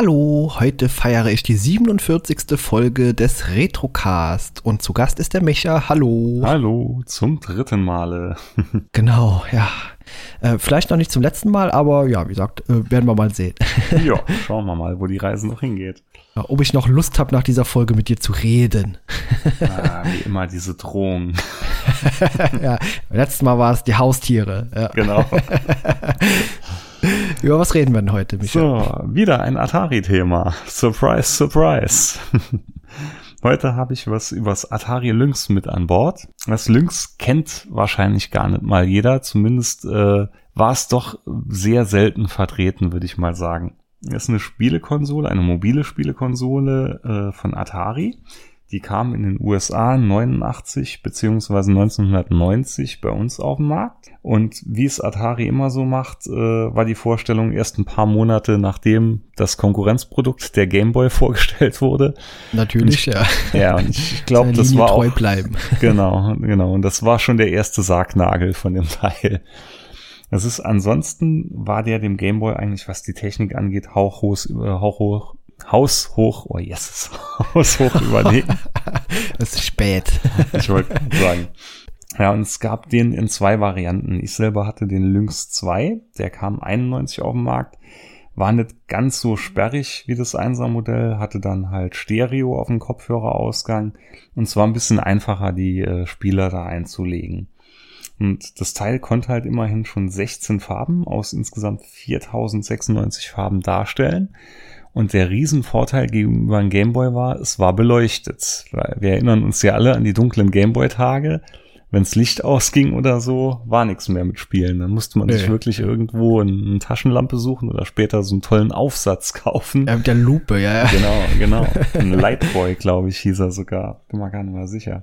Hallo, heute feiere ich die 47. Folge des Retrocast und zu Gast ist der Micha. Hallo. Hallo, zum dritten Male. genau, ja. Äh, vielleicht noch nicht zum letzten Mal, aber ja, wie gesagt, äh, werden wir mal sehen. ja, schauen wir mal, wo die Reise noch hingeht. Ja, ob ich noch Lust habe, nach dieser Folge mit dir zu reden. ah, wie immer diese Drohung. ja, letztes Mal war es die Haustiere. Ja. Genau. Über was reden wir denn heute, Michael? So, wieder ein Atari-Thema. Surprise, surprise. Heute habe ich was übers Atari Lynx mit an Bord. Das Lynx kennt wahrscheinlich gar nicht mal jeder. Zumindest äh, war es doch sehr selten vertreten, würde ich mal sagen. Es ist eine Spielekonsole, eine mobile Spielekonsole äh, von Atari. Die kam in den USA 89 beziehungsweise 1990 bei uns auf den Markt. Und wie es Atari immer so macht, äh, war die Vorstellung erst ein paar Monate nachdem das Konkurrenzprodukt der Game Boy vorgestellt wurde. Natürlich, ich, ja. Ja, und ich glaube, das war treu auch bleiben. Genau, genau. Und das war schon der erste Sargnagel von dem Teil. Das ist ansonsten war der dem Game Boy eigentlich, was die Technik angeht, hauchhoch, hauchhoch haushoch, oh yes, haushoch überlegen. Es ist spät. Ich wollte sagen. Ja, und es gab den in zwei Varianten. Ich selber hatte den Lynx 2, der kam 91 auf den Markt. War nicht ganz so sperrig wie das 1er Modell, hatte dann halt Stereo auf dem Kopfhörerausgang und zwar ein bisschen einfacher, die äh, Spieler da einzulegen. Und das Teil konnte halt immerhin schon 16 Farben aus insgesamt 4096 Farben darstellen. Und der Riesenvorteil gegenüber einem Gameboy war, es war beleuchtet. Weil wir erinnern uns ja alle an die dunklen Gameboy-Tage. Wenns Licht ausging oder so, war nichts mehr mit Spielen. Dann musste man nee. sich wirklich irgendwo eine Taschenlampe suchen oder später so einen tollen Aufsatz kaufen. Ja, mit der Lupe, ja, ja. Genau, genau. Ein Lightboy, glaube ich, hieß er sogar. Bin mir gar nicht mehr sicher.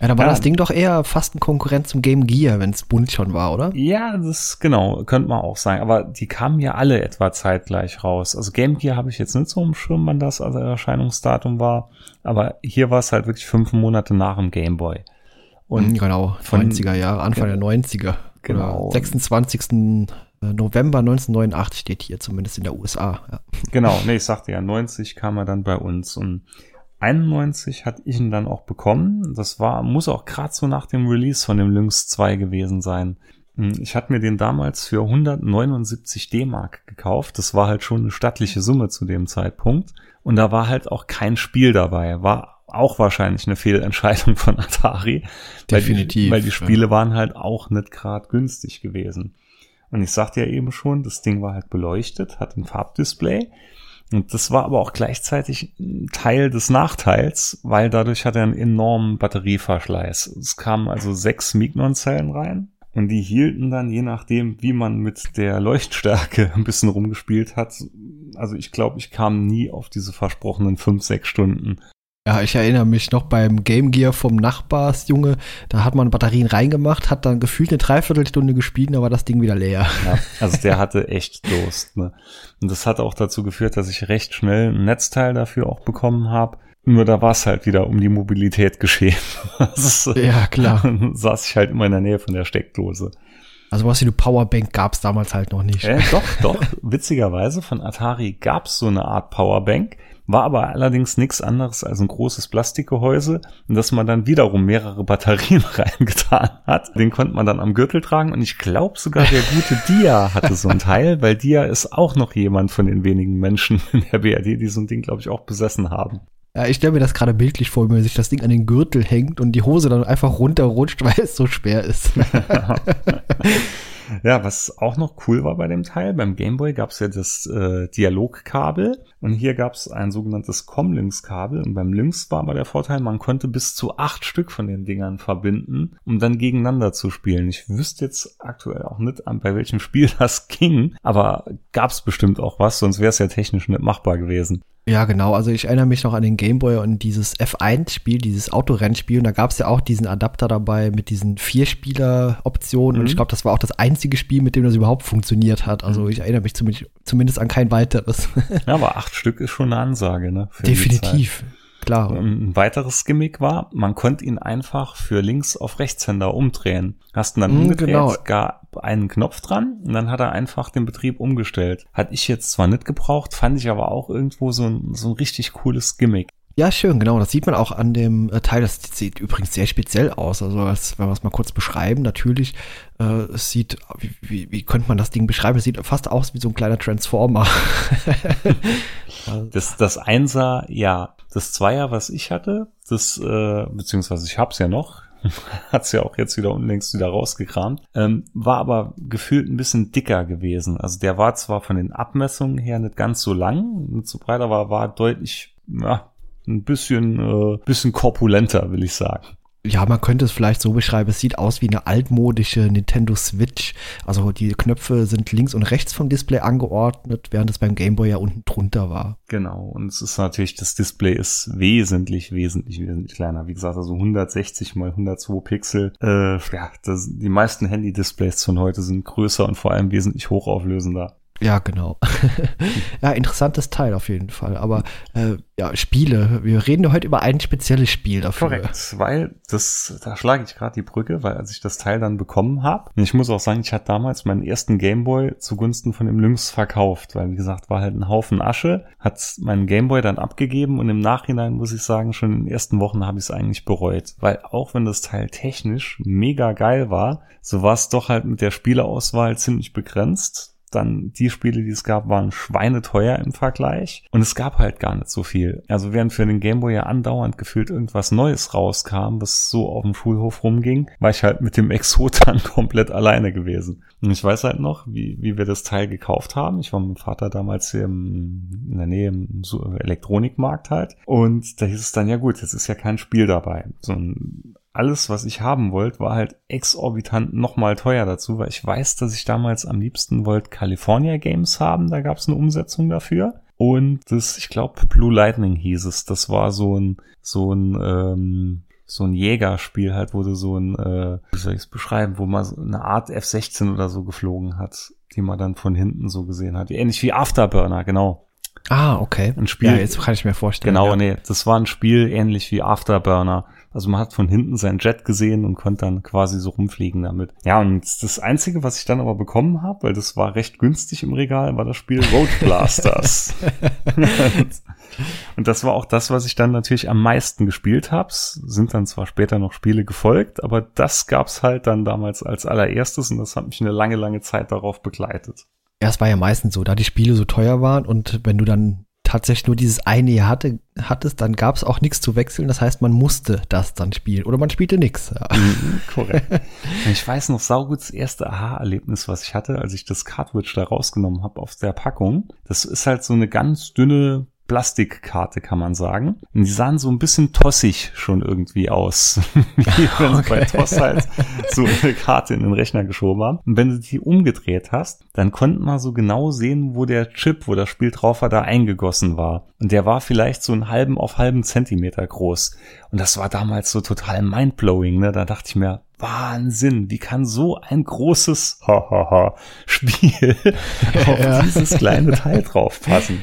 Ja, da war ja. das Ding doch eher fast ein Konkurrent zum Game Gear, wenn es bunt schon war, oder? Ja, das genau, könnte man auch sagen. Aber die kamen ja alle etwa zeitgleich raus. Also Game Gear habe ich jetzt nicht so im Schirm, wann das also Erscheinungsdatum war. Aber hier war es halt wirklich fünf Monate nach dem Game Boy. Und mhm, genau, von, 90er Jahre, Anfang ja, der 90er. Genau. 26. November 1989 steht hier, zumindest in der USA. Ja. Genau, nee, ich sagte ja, 90 kam er dann bei uns und 91 hatte ich ihn dann auch bekommen. Das war, muss auch gerade so nach dem Release von dem Lynx 2 gewesen sein. Hm, ich hatte mir den damals für 179 D-Mark gekauft. Das war halt schon eine stattliche Summe zu dem Zeitpunkt. Und da war halt auch kein Spiel dabei. War auch wahrscheinlich eine Fehlentscheidung von Atari. Definitiv. Weil die, weil die Spiele ja. waren halt auch nicht gerade günstig gewesen. Und ich sagte ja eben schon, das Ding war halt beleuchtet, hat ein Farbdisplay. Und das war aber auch gleichzeitig Teil des Nachteils, weil dadurch hat er einen enormen Batterieverschleiß. Es kamen also sechs Mignon-Zellen rein und die hielten dann, je nachdem, wie man mit der Leuchtstärke ein bisschen rumgespielt hat. Also ich glaube, ich kam nie auf diese versprochenen fünf, sechs Stunden. Ja, ich erinnere mich noch beim Game Gear vom Nachbarsjunge, da hat man Batterien reingemacht, hat dann gefühlt eine Dreiviertelstunde gespielt, da war das Ding wieder leer. Ja, also der hatte echt Durst. Ne? Und das hat auch dazu geführt, dass ich recht schnell ein Netzteil dafür auch bekommen habe. Nur da war es halt wieder um die Mobilität geschehen. ist, ja, klar. saß ich halt immer in der Nähe von der Steckdose. Also was wie eine Powerbank gab es damals halt noch nicht. Äh, doch, doch. Witzigerweise von Atari gab es so eine Art Powerbank war aber allerdings nichts anderes als ein großes Plastikgehäuse, in das man dann wiederum mehrere Batterien reingetan hat. Den konnte man dann am Gürtel tragen und ich glaube sogar der gute Dia hatte so ein Teil, weil Dia ist auch noch jemand von den wenigen Menschen in der BRD, die so ein Ding, glaube ich, auch besessen haben. Ja, ich stelle mir das gerade bildlich vor, wenn sich das Ding an den Gürtel hängt und die Hose dann einfach runterrutscht, weil es so schwer ist. Ja, was auch noch cool war bei dem Teil, beim Gameboy gab es ja das äh, Dialogkabel und hier gab es ein sogenanntes Comlinks-Kabel und beim Lynx war aber der Vorteil, man konnte bis zu acht Stück von den Dingern verbinden, um dann gegeneinander zu spielen. Ich wüsste jetzt aktuell auch nicht, bei welchem Spiel das ging, aber gab es bestimmt auch was, sonst wäre es ja technisch nicht machbar gewesen. Ja, genau. Also ich erinnere mich noch an den Gameboy und dieses F1-Spiel, dieses Autorennspiel. Und da gab es ja auch diesen Adapter dabei mit diesen Vier-Spieler-Optionen. Mhm. Und ich glaube, das war auch das einzige Spiel, mit dem das überhaupt funktioniert hat. Also mhm. ich erinnere mich zumindest, zumindest an kein weiteres. Ja, aber acht Stück ist schon eine Ansage, ne? Definitiv. Klar. Ein weiteres Gimmick war, man konnte ihn einfach für links auf Rechtshänder umdrehen. Hast ihn dann mm, umgedreht, genau. Gab einen Knopf dran und dann hat er einfach den Betrieb umgestellt. Hat ich jetzt zwar nicht gebraucht, fand ich aber auch irgendwo so ein, so ein richtig cooles Gimmick. Ja, schön, genau. Das sieht man auch an dem äh, Teil. Das sieht übrigens sehr speziell aus. Also, das, wenn wir es mal kurz beschreiben, natürlich, äh, es sieht, wie, wie, wie könnte man das Ding beschreiben? Es sieht fast aus wie so ein kleiner Transformer. das, das Einser, ja. Das Zweier, was ich hatte, das, äh, beziehungsweise ich hab's ja noch, hat's ja auch jetzt wieder unlängst wieder rausgekramt, ähm, war aber gefühlt ein bisschen dicker gewesen. Also der war zwar von den Abmessungen her nicht ganz so lang, nicht so breit, aber war deutlich, ja, ein bisschen, äh, bisschen korpulenter, will ich sagen ja, man könnte es vielleicht so beschreiben, es sieht aus wie eine altmodische Nintendo Switch. Also die Knöpfe sind links und rechts vom Display angeordnet, während es beim Game Boy ja unten drunter war. Genau, und es ist natürlich, das Display ist wesentlich, wesentlich, wesentlich kleiner. Wie gesagt, also 160 mal 102 Pixel. Äh, ja, das, die meisten Handy-Displays von heute sind größer und vor allem wesentlich hochauflösender. Ja, genau. ja, interessantes Teil auf jeden Fall. Aber äh, ja, Spiele. Wir reden heute über ein spezielles Spiel dafür. Korrekt, weil das, da schlage ich gerade die Brücke, weil als ich das Teil dann bekommen habe, ich muss auch sagen, ich hatte damals meinen ersten Gameboy zugunsten von dem Lynx verkauft, weil wie gesagt, war halt ein Haufen Asche, hat meinen Gameboy dann abgegeben und im Nachhinein muss ich sagen, schon in den ersten Wochen habe ich es eigentlich bereut, weil auch wenn das Teil technisch mega geil war, so war es doch halt mit der Spieleauswahl ziemlich begrenzt dann die Spiele, die es gab, waren schweineteuer im Vergleich. Und es gab halt gar nicht so viel. Also während für den Gameboy ja andauernd gefühlt irgendwas Neues rauskam, was so auf dem Schulhof rumging, war ich halt mit dem Exot dann komplett alleine gewesen. Und ich weiß halt noch, wie, wie wir das Teil gekauft haben. Ich war mit meinem Vater damals hier im, in der Nähe im Elektronikmarkt halt. Und da hieß es dann, ja gut, jetzt ist ja kein Spiel dabei. So ein alles, was ich haben wollte, war halt exorbitant nochmal teuer dazu, weil ich weiß, dass ich damals am liebsten wollte California Games haben. Da gab es eine Umsetzung dafür. Und das, ich glaube, Blue Lightning hieß es. Das war so ein, so ein, ähm, so ein Jägerspiel halt, wo du so ein, äh, wie soll ich es beschreiben, wo man so eine Art F-16 oder so geflogen hat, die man dann von hinten so gesehen hat. Ähnlich wie Afterburner, genau. Ah, okay. Ein Spiel. Ja, jetzt kann ich mir vorstellen. Genau, ja. nee, das war ein Spiel ähnlich wie Afterburner. Also man hat von hinten sein Jet gesehen und konnte dann quasi so rumfliegen damit. Ja, und das Einzige, was ich dann aber bekommen habe, weil das war recht günstig im Regal, war das Spiel Road Blasters. und das war auch das, was ich dann natürlich am meisten gespielt habe. Sind dann zwar später noch Spiele gefolgt, aber das gab's halt dann damals als allererstes und das hat mich eine lange, lange Zeit darauf begleitet. Ja, es war ja meistens so, da die Spiele so teuer waren und wenn du dann tatsächlich nur dieses eine Jahr hatte, hattest, dann gab es auch nichts zu wechseln. Das heißt, man musste das dann spielen oder man spielte nichts. Ja. Mhm, korrekt. Ich weiß noch saugut das erste Aha-Erlebnis, was ich hatte, als ich das Cartridge da rausgenommen habe auf der Packung. Das ist halt so eine ganz dünne Plastikkarte, kann man sagen. Und die sahen so ein bisschen tossig schon irgendwie aus. Wie wenn okay. bei Toss halt so eine Karte in den Rechner geschoben haben. Und wenn du die umgedreht hast, dann konnte man so genau sehen, wo der Chip, wo das Spiel drauf war, da eingegossen war. Und der war vielleicht so einen halben auf halben Zentimeter groß. Und das war damals so total mindblowing, ne? Da dachte ich mir, Wahnsinn, wie kann so ein großes Spiel auf ja. dieses kleine Teil draufpassen?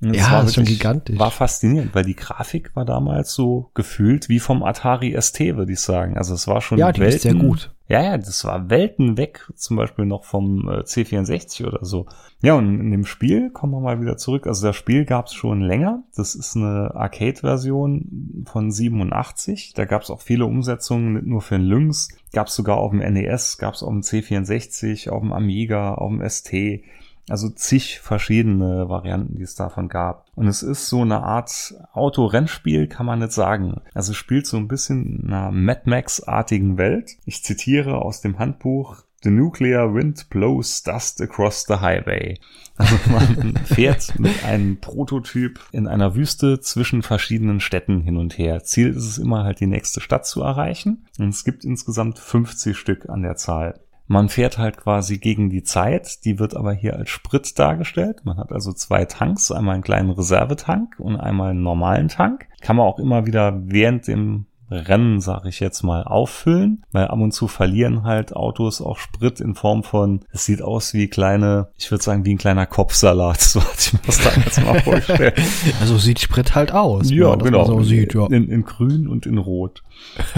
Ja, war ist schon gigantisch. War faszinierend, weil die Grafik war damals so gefühlt wie vom Atari ST, würde ich sagen. Also es war schon ja, die Welten, ist sehr gut. Ja, ja, das war Welten weg, zum Beispiel noch vom äh, C64 oder so. Ja, und in dem Spiel kommen wir mal wieder zurück. Also das Spiel gab es schon länger. Das ist eine Arcade-Version von 87. Da gab es auch viele Umsetzungen, nicht nur für den Lynx. Gab es sogar auf dem NES, gab es auf dem C64, auf dem Amiga, auf dem ST. Also zig verschiedene Varianten, die es davon gab. Und es ist so eine Art Autorennspiel, kann man nicht sagen. Also es spielt so ein bisschen in einer Mad Max-artigen Welt. Ich zitiere aus dem Handbuch The nuclear wind blows dust across the highway. Also man fährt mit einem Prototyp in einer Wüste zwischen verschiedenen Städten hin und her. Ziel ist es immer halt die nächste Stadt zu erreichen. Und es gibt insgesamt 50 Stück an der Zahl. Man fährt halt quasi gegen die Zeit, die wird aber hier als Sprit dargestellt. Man hat also zwei Tanks, einmal einen kleinen Reservetank und einmal einen normalen Tank. Kann man auch immer wieder während dem Rennen, sage ich jetzt mal, auffüllen, weil ab und zu verlieren halt Autos auch Sprit in Form von, es sieht aus wie kleine, ich würde sagen, wie ein kleiner Kopfsalat, so hatte ich mir das damals mal vorgestellt. Also sieht Sprit halt aus. Ja, genau. So sieht, ja. In, in grün und in rot.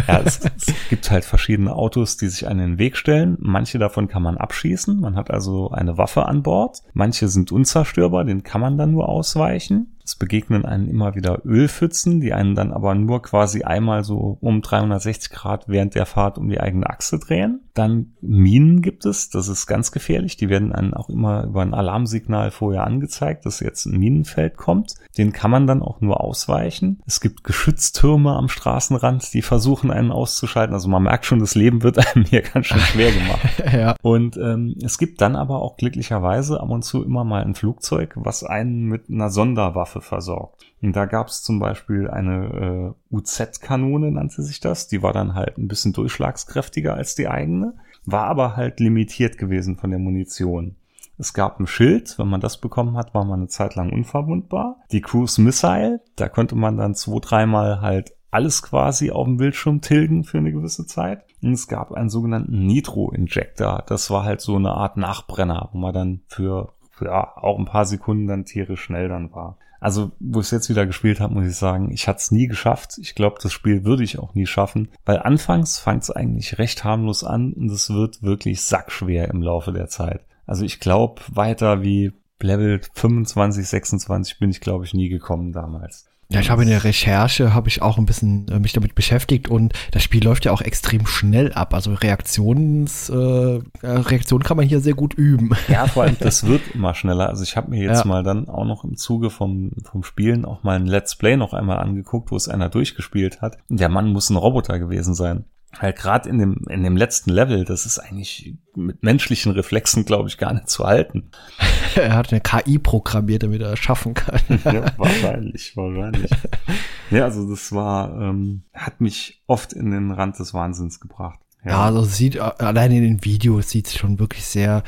Ja, es, es gibt halt verschiedene Autos, die sich an den Weg stellen. Manche davon kann man abschießen. Man hat also eine Waffe an Bord. Manche sind unzerstörbar, den kann man dann nur ausweichen. Es begegnen einen immer wieder Ölpfützen, die einen dann aber nur quasi einmal so um 360 Grad während der Fahrt um die eigene Achse drehen. Dann Minen gibt es, das ist ganz gefährlich. Die werden einen auch immer über ein Alarmsignal vorher angezeigt, dass jetzt ein Minenfeld kommt. Den kann man dann auch nur ausweichen. Es gibt Geschütztürme am Straßenrand, die versuchen einen auszuschalten. Also man merkt schon, das Leben wird einem hier ganz schön schwer gemacht. ja. Und ähm, es gibt dann aber auch glücklicherweise ab und zu immer mal ein Flugzeug, was einen mit einer Sonderwaffe Waffe versorgt. Und da gab es zum Beispiel eine äh, UZ-Kanone, nannte sich das. Die war dann halt ein bisschen durchschlagskräftiger als die eigene, war aber halt limitiert gewesen von der Munition. Es gab ein Schild, wenn man das bekommen hat, war man eine Zeit lang unverwundbar. Die Cruise Missile, da konnte man dann zwei, dreimal halt alles quasi auf dem Bildschirm tilgen für eine gewisse Zeit. Und es gab einen sogenannten Nitro-Injector. Das war halt so eine Art Nachbrenner, wo man dann für, für ja, auch ein paar Sekunden dann tierisch schnell dann war. Also, wo ich es jetzt wieder gespielt habe, muss ich sagen, ich hatte es nie geschafft. Ich glaube, das Spiel würde ich auch nie schaffen, weil anfangs fängt es eigentlich recht harmlos an und es wird wirklich sackschwer im Laufe der Zeit. Also ich glaube, weiter wie Level 25, 26 bin ich, glaube ich, nie gekommen damals. Ja, ich habe in der Recherche habe ich auch ein bisschen äh, mich damit beschäftigt und das Spiel läuft ja auch extrem schnell ab. Also Reaktions äh, Reaktion kann man hier sehr gut üben. Ja, vor allem das wird immer schneller. Also ich habe mir jetzt ja. mal dann auch noch im Zuge vom vom Spielen auch mal ein Let's Play noch einmal angeguckt, wo es einer durchgespielt hat. Der Mann muss ein Roboter gewesen sein halt gerade in dem, in dem letzten Level, das ist eigentlich mit menschlichen Reflexen, glaube ich, gar nicht zu halten. er hat eine KI programmiert, damit er es schaffen kann. ja, wahrscheinlich, wahrscheinlich. ja, also das war, ähm, hat mich oft in den Rand des Wahnsinns gebracht. Ja, ja also sieht, allein in den Videos sieht es schon wirklich sehr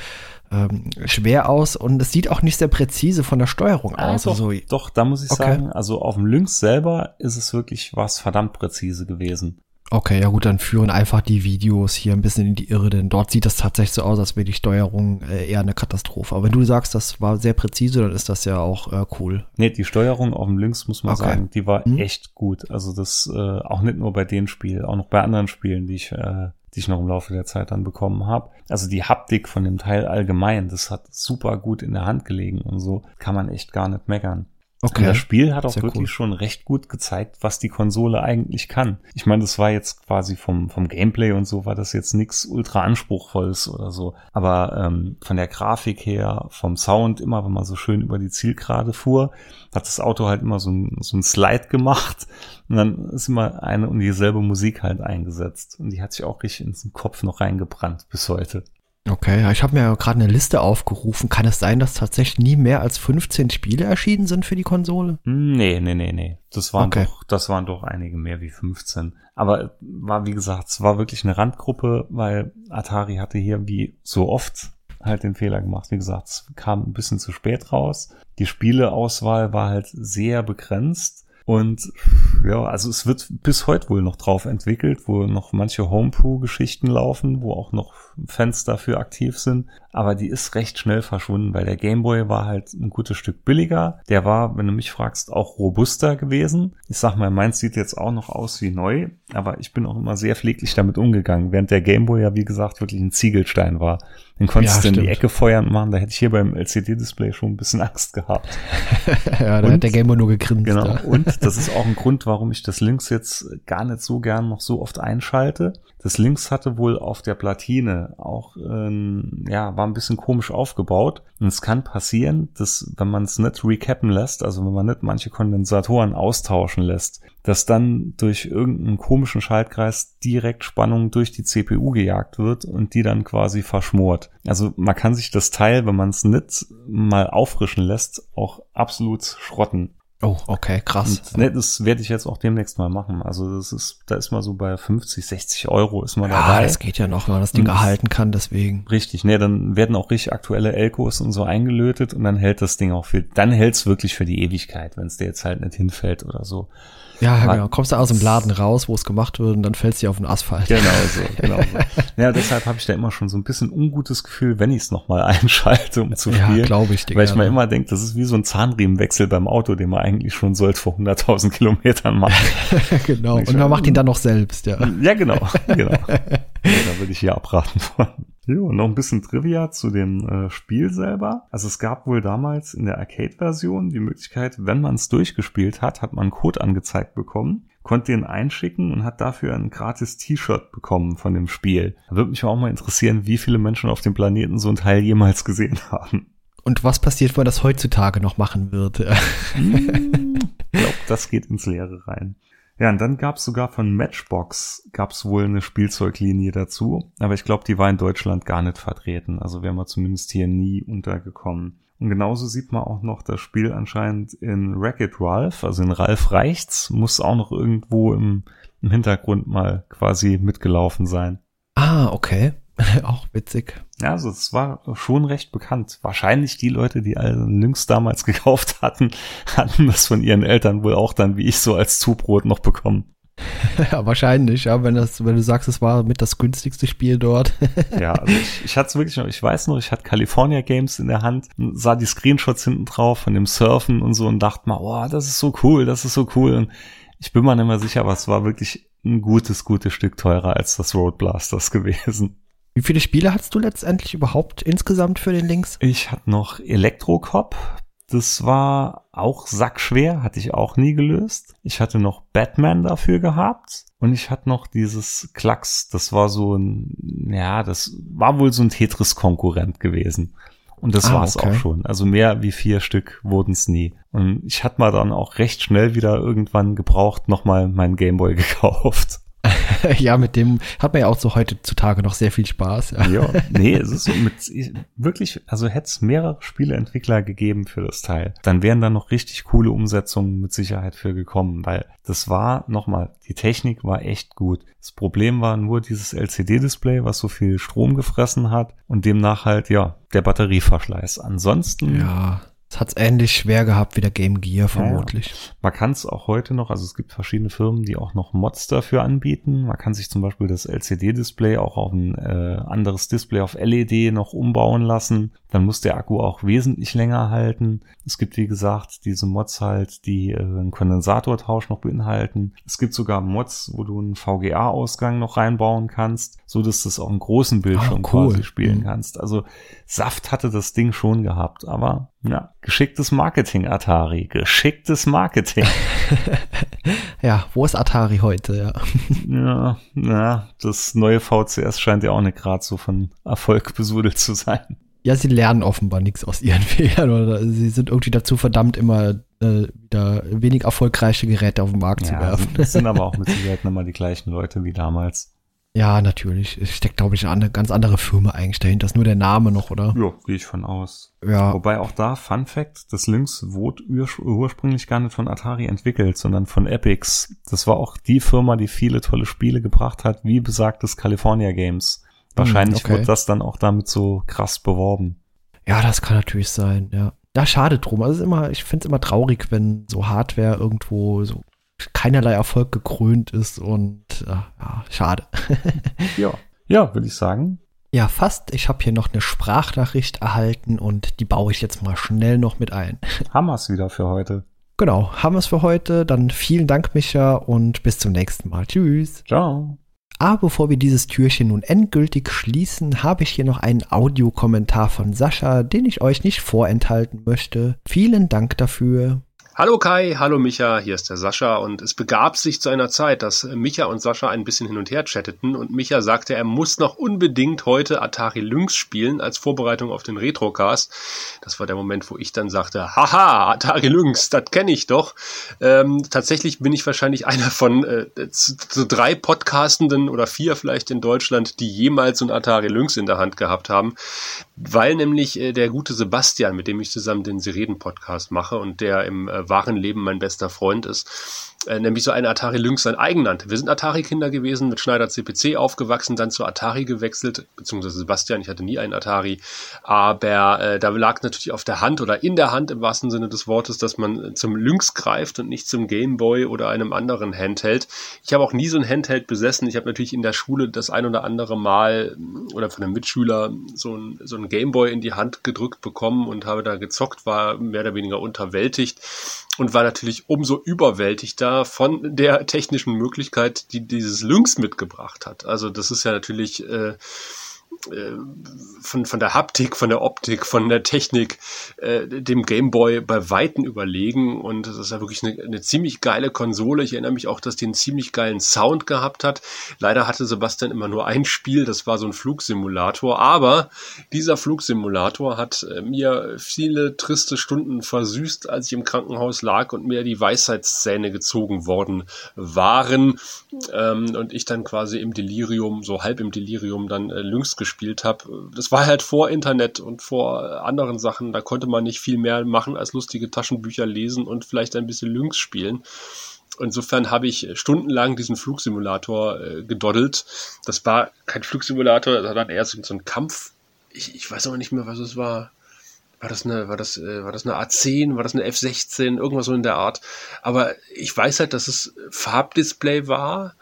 ähm, schwer aus und es sieht auch nicht sehr präzise von der Steuerung ah, aus. Doch, also, doch, da muss ich okay. sagen, also auf dem Lynx selber ist es wirklich was verdammt präzise gewesen. Okay, ja gut, dann führen einfach die Videos hier ein bisschen in die Irre, denn dort sieht das tatsächlich so aus, als wäre die Steuerung äh, eher eine Katastrophe. Aber wenn du sagst, das war sehr präzise, dann ist das ja auch äh, cool. Nee, die Steuerung auf dem Links, muss man okay. sagen, die war hm. echt gut. Also das äh, auch nicht nur bei den Spielen, auch noch bei anderen Spielen, die ich, äh, die ich noch im Laufe der Zeit dann bekommen habe. Also die Haptik von dem Teil allgemein, das hat super gut in der Hand gelegen und so kann man echt gar nicht meckern. Okay. Und das Spiel hat auch Sehr wirklich cool. schon recht gut gezeigt, was die Konsole eigentlich kann. Ich meine, das war jetzt quasi vom, vom Gameplay und so war das jetzt nichts ultra anspruchsvolles oder so. Aber ähm, von der Grafik her, vom Sound, immer wenn man so schön über die Zielgerade fuhr, hat das Auto halt immer so ein, so ein Slide gemacht und dann ist immer eine und dieselbe Musik halt eingesetzt. Und die hat sich auch richtig ins Kopf noch reingebrannt bis heute. Okay, ich habe mir ja gerade eine Liste aufgerufen. Kann es sein, dass tatsächlich nie mehr als 15 Spiele erschienen sind für die Konsole? Nee, nee, nee, nee. Das waren okay. doch, das waren doch einige mehr wie 15. Aber war, wie gesagt, es war wirklich eine Randgruppe, weil Atari hatte hier wie so oft halt den Fehler gemacht. Wie gesagt, es kam ein bisschen zu spät raus. Die Spieleauswahl war halt sehr begrenzt. Und ja, also es wird bis heute wohl noch drauf entwickelt, wo noch manche Homebrew-Geschichten laufen, wo auch noch Fans dafür aktiv sind. Aber die ist recht schnell verschwunden, weil der Gameboy war halt ein gutes Stück billiger. Der war, wenn du mich fragst, auch robuster gewesen. Ich sag mal, meins sieht jetzt auch noch aus wie neu, aber ich bin auch immer sehr pfleglich damit umgegangen, während der Gameboy ja, wie gesagt, wirklich ein Ziegelstein war. Den konntest ja, du in die Ecke feuern machen, da hätte ich hier beim LCD-Display schon ein bisschen Angst gehabt. ja, da und, hat der Gameboy nur gegrinst. Genau, und das ist auch ein Grund, warum ich das Links jetzt gar nicht so gern noch so oft einschalte. Das Links hatte wohl auf der Platine auch, ähm, ja, war ein bisschen komisch aufgebaut. Und es kann passieren, dass, wenn man es nicht recappen lässt, also wenn man nicht manche Kondensatoren austauschen lässt, dass dann durch irgendeinen komischen Schaltkreis direkt Spannung durch die CPU gejagt wird und die dann quasi verschmort. Also man kann sich das Teil, wenn man es nicht mal auffrischen lässt, auch absolut schrotten. Oh, okay, krass. Und, ne, das werde ich jetzt auch demnächst mal machen. Also das ist, da ist man so bei 50, 60 Euro ist man ja, dabei. das geht ja noch, wenn man das Ding Und- erhalten kann, deswegen. Richtig, ne, dann werden auch richtig aktuelle Elkos und so eingelötet und dann hält das Ding auch für, dann hält's wirklich für die Ewigkeit, wenn es dir jetzt halt nicht hinfällt oder so. Ja, Aber- genau. Kommst du aus dem Laden raus, wo es gemacht wird und dann fällst du auf den Asphalt. Genau so, genau so. Ja, deshalb habe ich da immer schon so ein bisschen ungutes Gefühl, wenn ich es nochmal einschalte, um zu Ja, spielen. glaube ich dir Weil ich mir immer denke, das ist wie so ein Zahnriemenwechsel beim Auto, den man eigentlich schon sollte vor 100.000 Kilometern machen. genau. Und man macht ihn dann noch selbst, ja. Ja, genau, genau. Ja, da würde ich hier abraten von. Jo, noch ein bisschen Trivia zu dem äh, Spiel selber. Also es gab wohl damals in der Arcade-Version die Möglichkeit, wenn man es durchgespielt hat, hat man einen Code angezeigt bekommen, konnte den einschicken und hat dafür ein gratis T-Shirt bekommen von dem Spiel. Da würde mich auch mal interessieren, wie viele Menschen auf dem Planeten so ein Teil jemals gesehen haben. Und was passiert, wenn man das heutzutage noch machen wird? Ja. Ich glaube, das geht ins Leere rein. Ja, und dann gab's sogar von Matchbox gab's wohl eine Spielzeuglinie dazu, aber ich glaube, die war in Deutschland gar nicht vertreten. Also wäre man zumindest hier nie untergekommen. Und genauso sieht man auch noch das Spiel anscheinend in Wreck-It Ralph, also in Ralph Reichts, muss auch noch irgendwo im, im Hintergrund mal quasi mitgelaufen sein. Ah, okay. Auch witzig. Ja, also es war schon recht bekannt. Wahrscheinlich die Leute, die alle Lynx damals gekauft hatten, hatten das von ihren Eltern wohl auch dann, wie ich so als Zubrot noch bekommen. Ja, wahrscheinlich, ja, wenn das, wenn du sagst, es war mit das günstigste Spiel dort. Ja, also ich, ich hatte es wirklich noch, ich weiß noch, ich hatte California Games in der Hand, sah die Screenshots hinten drauf von dem Surfen und so und dachte mal, oh, das ist so cool, das ist so cool. Und ich bin mir nicht mehr sicher, aber es war wirklich ein gutes, gutes Stück teurer als das Road Blasters gewesen. Wie viele Spiele hattest du letztendlich überhaupt insgesamt für den Links? Ich hatte noch Elektrocop. Das war auch sackschwer, hatte ich auch nie gelöst. Ich hatte noch Batman dafür gehabt. Und ich hatte noch dieses Klacks. Das war so ein, ja, das war wohl so ein Tetris-Konkurrent gewesen. Und das Ah, war's okay. auch schon. Also mehr wie vier Stück wurden es nie. Und ich hatte mal dann auch recht schnell wieder irgendwann gebraucht nochmal meinen Gameboy gekauft. ja, mit dem hat man ja auch so heutzutage noch sehr viel Spaß. Ja. Ja, nee, es ist so mit wirklich, also hätte es mehrere Spieleentwickler gegeben für das Teil, dann wären da noch richtig coole Umsetzungen mit Sicherheit für gekommen, weil das war nochmal, die Technik war echt gut. Das Problem war nur dieses LCD-Display, was so viel Strom gefressen hat und demnach halt, ja, der Batterieverschleiß. Ansonsten ja, es hat's ähnlich schwer gehabt wie der Game Gear vermutlich. Man kann es auch heute noch, also es gibt verschiedene Firmen, die auch noch Mods dafür anbieten. Man kann sich zum Beispiel das LCD-Display auch auf ein äh, anderes Display auf LED noch umbauen lassen. Dann muss der Akku auch wesentlich länger halten. Es gibt, wie gesagt, diese Mods halt, die äh, einen Kondensatortausch noch beinhalten. Es gibt sogar Mods, wo du einen VGA-Ausgang noch reinbauen kannst, so dass du es auf einem großen Bildschirm Ah, cool. quasi spielen Mhm. kannst. Also Saft hatte das Ding schon gehabt, aber ja, geschicktes Marketing, Atari, geschicktes Marketing. Ja, wo ist Atari heute? Ja. Ja, ja, das neue VCS scheint ja auch nicht gerade so von Erfolg besudelt zu sein. ja, sie lernen offenbar nichts aus ihren Fehlern oder sie sind irgendwie dazu verdammt, immer äh, wieder wenig erfolgreiche Geräte auf den Markt zu Ja, werfen. sind, sind aber auch mit Sicherheit nochmal die gleichen Leute wie damals. Ja, natürlich. Es steckt, glaube ich, eine ganz andere Firma eigentlich dahinter. Das ist nur der Name noch, oder? Ja, gehe ich von aus. Ja. Wobei auch da, Fun Fact, das Lynx wurde ur ursprünglich gar nicht von Atari entwickelt, sondern von Epix. Das war auch die Firma, die viele tolle Spiele gebracht hat, wie besagtes California Games. Wahrscheinlich okay. wurde das dann auch damit so krass beworben. Ja, das kann natürlich sein, ja. Da schade drum. Also es ist immer, ich finde es immer traurig, wenn so Hardware irgendwo so keinerlei Erfolg gekrönt ist und äh, ja, schade. Ja. Ja, würde ich sagen. Ja, fast. Ich habe hier noch eine Sprachnachricht erhalten und die baue ich jetzt mal schnell noch mit ein. Haben wir's wieder für heute. Genau, haben wir es für heute. Dann vielen Dank, Micha, und bis zum nächsten Mal. Tschüss. Ciao. Aber bevor wir dieses Türchen nun endgültig schließen, habe ich hier noch einen Audiokommentar von Sascha, den ich euch nicht vorenthalten möchte. Vielen Dank dafür. Hallo Kai, hallo Micha, hier ist der Sascha und es begab sich zu einer Zeit, dass Micha und Sascha ein bisschen hin und her chatteten und Micha sagte, er muss noch unbedingt heute Atari Lynx spielen als Vorbereitung auf den Retrocast. Das war der Moment, wo ich dann sagte, haha, Atari Lynx, das kenne ich doch. Ähm, tatsächlich bin ich wahrscheinlich einer von äh, zu, zu drei Podcastenden oder vier vielleicht in Deutschland, die jemals so ein Atari Lynx in der Hand gehabt haben, weil nämlich äh, der gute Sebastian, mit dem ich zusammen den Sereden Podcast mache und der im äh, wahren Leben mein bester Freund ist äh, nämlich so eine Atari Lynx sein eigen nannte. Wir sind Atari-Kinder gewesen, mit Schneider CPC aufgewachsen, dann zu Atari gewechselt, beziehungsweise Sebastian, ich hatte nie einen Atari, aber äh, da lag natürlich auf der Hand oder in der Hand im wahrsten Sinne des Wortes, dass man zum Lynx greift und nicht zum Gameboy oder einem anderen Handheld. Ich habe auch nie so ein Handheld besessen. Ich habe natürlich in der Schule das ein oder andere Mal oder von einem Mitschüler so ein, so ein Gameboy in die Hand gedrückt bekommen und habe da gezockt, war mehr oder weniger unterwältigt und war natürlich umso überwältigter von der technischen Möglichkeit, die dieses Lynx mitgebracht hat. Also das ist ja natürlich äh, von, von der Haptik, von der Optik, von der Technik äh, dem Gameboy bei Weitem überlegen und das ist ja wirklich eine, eine ziemlich geile Konsole. Ich erinnere mich auch, dass die einen ziemlich geilen Sound gehabt hat. Leider hatte Sebastian immer nur ein Spiel, das war so ein Flugsimulator, aber dieser Flugsimulator hat äh, mir viele triste Stunden versüßt, als ich im Krankenhaus lag und mir die Weisheitszähne gezogen worden waren ähm, und ich dann quasi im Delirium, so halb im Delirium dann äh, Lynx gespielt habe. Das war halt vor Internet und vor anderen Sachen. Da konnte man nicht viel mehr machen als lustige Taschenbücher lesen und vielleicht ein bisschen Lynx spielen. Insofern habe ich stundenlang diesen Flugsimulator äh, gedoddelt. Das war kein Flugsimulator, sondern eher so, ein Kampf. Ich, ich weiß aber nicht mehr, was es war war das eine, war das, äh, war das eine A10, war das eine F16, irgendwas so in der Art. Aber ich weiß halt, dass es Farbdisplay war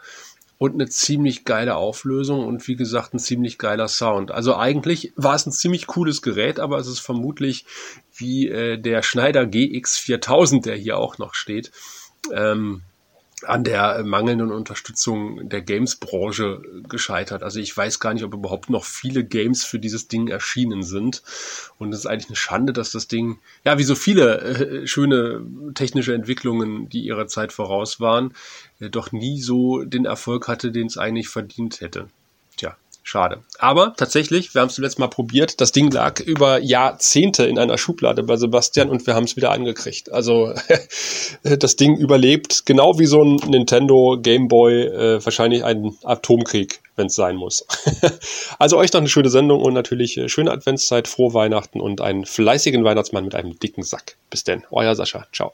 und eine ziemlich geile Auflösung und wie gesagt ein ziemlich geiler Sound. Also eigentlich war es ein ziemlich cooles Gerät, aber es ist vermutlich wie äh, der Schneider GX4000, der hier auch noch steht. Ähm, an der mangelnden Unterstützung der Games-Branche gescheitert. Also ich weiß gar nicht, ob überhaupt noch viele Games für dieses Ding erschienen sind. Und es ist eigentlich eine Schande, dass das Ding, ja, wie so viele äh, schöne technische Entwicklungen, die ihrer Zeit voraus waren, äh, doch nie so den Erfolg hatte, den es eigentlich verdient hätte. Schade. Aber tatsächlich, wir haben es zuletzt mal probiert, das Ding lag über Jahrzehnte in einer Schublade bei Sebastian und wir haben es wieder angekriegt. Also das Ding überlebt genau wie so ein Nintendo Game Boy äh, wahrscheinlich einen Atomkrieg, wenn es sein muss. also euch noch eine schöne Sendung und natürlich äh, schöne Adventszeit, frohe Weihnachten und einen fleißigen Weihnachtsmann mit einem dicken Sack. Bis denn, euer Sascha. Ciao.